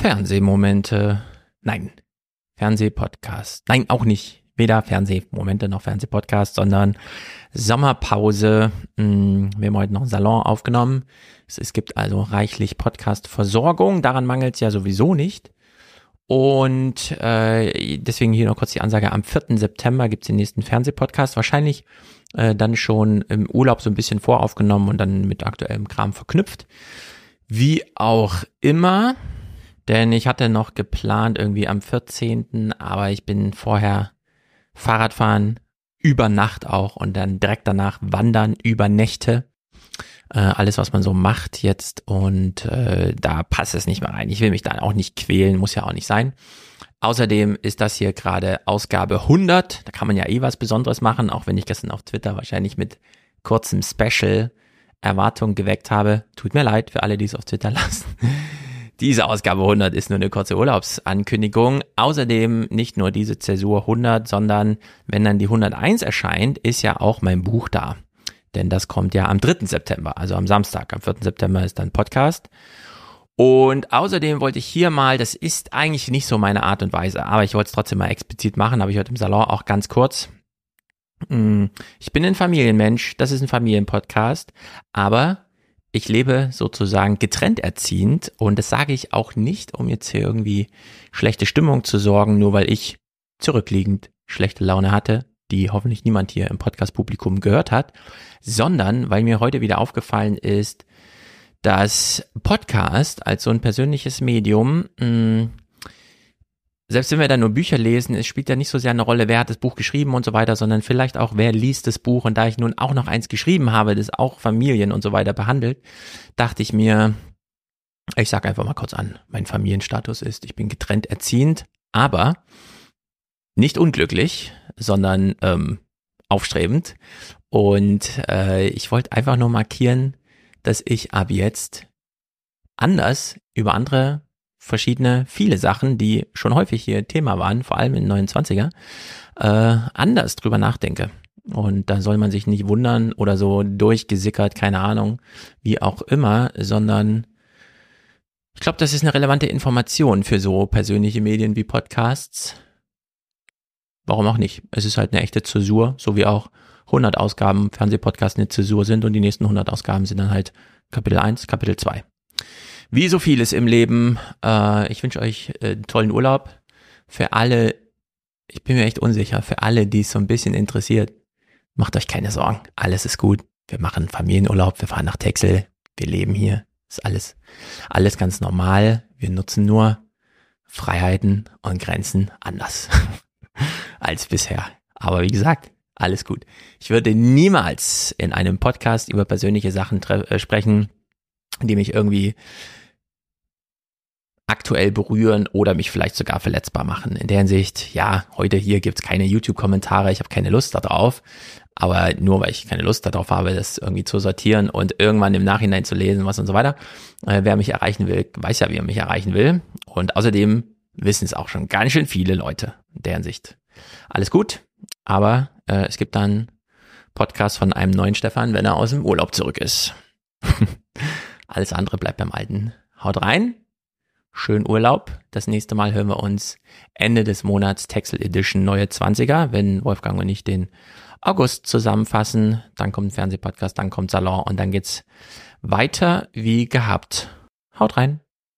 Fernsehmomente. Nein, Fernsehpodcast. Nein, auch nicht. Weder Fernsehmomente noch Fernsehpodcast, sondern Sommerpause. Hm, wir haben heute noch einen Salon aufgenommen. Es, gibt also reichlich Podcast-Versorgung. Daran mangelt es ja sowieso nicht. Und äh, deswegen hier noch kurz die Ansage, am 4. September gibt's den nächsten Fernsehpodcast. Wahrscheinlich äh, dann schon im Urlaub so ein bisschen voraufgenommen und dann mit aktuellem Kram verknüpft. Wie auch immer, denn ich hatte noch geplant irgendwie am 14., aber ich bin vorher Fahrradfahren, über Nacht auch und dann direkt danach wandern über Nächte. Äh, alles, was man so macht jetzt und äh, da passt es nicht mehr rein. Ich will mich da auch nicht quälen, muss ja auch nicht sein. Außerdem ist das hier gerade Ausgabe 100. Da kann man ja eh was Besonderes machen, auch wenn ich gestern auf Twitter wahrscheinlich mit kurzem Special Erwartungen geweckt habe. Tut mir leid für alle, die es auf Twitter lassen. Diese Ausgabe 100 ist nur eine kurze Urlaubsankündigung. Außerdem nicht nur diese Zäsur 100, sondern wenn dann die 101 erscheint, ist ja auch mein Buch da. Denn das kommt ja am 3. September, also am Samstag. Am 4. September ist dann Podcast. Und außerdem wollte ich hier mal, das ist eigentlich nicht so meine Art und Weise, aber ich wollte es trotzdem mal explizit machen, habe ich heute im Salon auch ganz kurz. Mm, ich bin ein Familienmensch, das ist ein Familienpodcast, aber ich lebe sozusagen getrennt erziehend und das sage ich auch nicht, um jetzt hier irgendwie schlechte Stimmung zu sorgen, nur weil ich zurückliegend schlechte Laune hatte, die hoffentlich niemand hier im Podcast-Publikum gehört hat, sondern weil mir heute wieder aufgefallen ist, dass Podcast als so ein persönliches Medium, mh, mm, selbst wenn wir da nur Bücher lesen, es spielt ja nicht so sehr eine Rolle, wer hat das Buch geschrieben und so weiter, sondern vielleicht auch, wer liest das Buch. Und da ich nun auch noch eins geschrieben habe, das auch Familien und so weiter behandelt, dachte ich mir, ich sage einfach mal kurz an, mein Familienstatus ist, ich bin getrennt erziehend, aber nicht unglücklich, sondern ähm, aufstrebend. Und äh, ich wollte einfach nur markieren, dass ich ab jetzt anders über andere verschiedene, viele Sachen, die schon häufig hier Thema waren, vor allem in 29er, äh, anders drüber nachdenke. Und da soll man sich nicht wundern oder so durchgesickert, keine Ahnung, wie auch immer, sondern ich glaube, das ist eine relevante Information für so persönliche Medien wie Podcasts. Warum auch nicht? Es ist halt eine echte Zäsur, so wie auch 100 Ausgaben Fernsehpodcast eine Zäsur sind und die nächsten 100 Ausgaben sind dann halt Kapitel 1, Kapitel 2. Wie so vieles im Leben, äh, ich wünsche euch äh, einen tollen Urlaub. Für alle, ich bin mir echt unsicher, für alle, die es so ein bisschen interessiert, macht euch keine Sorgen. Alles ist gut. Wir machen Familienurlaub, wir fahren nach Texel, wir leben hier. Ist alles, alles ganz normal. Wir nutzen nur Freiheiten und Grenzen anders als bisher. Aber wie gesagt, alles gut. Ich würde niemals in einem Podcast über persönliche Sachen äh, sprechen, die mich irgendwie aktuell berühren oder mich vielleicht sogar verletzbar machen. In der Hinsicht, ja, heute hier gibt's keine YouTube-Kommentare, ich habe keine Lust darauf. Aber nur weil ich keine Lust darauf habe, das irgendwie zu sortieren und irgendwann im Nachhinein zu lesen, was und so weiter. Äh, wer mich erreichen will, weiß ja, wie er mich erreichen will. Und außerdem wissen es auch schon ganz schön viele Leute in der Hinsicht. Alles gut, aber äh, es gibt dann Podcast von einem neuen Stefan, wenn er aus dem Urlaub zurück ist. Alles andere bleibt beim Alten. Haut rein. Schönen Urlaub. Das nächste Mal hören wir uns Ende des Monats Texel Edition neue 20er, wenn Wolfgang und ich den August zusammenfassen. Dann kommt ein Fernsehpodcast, dann kommt Salon und dann geht's weiter wie gehabt. Haut rein.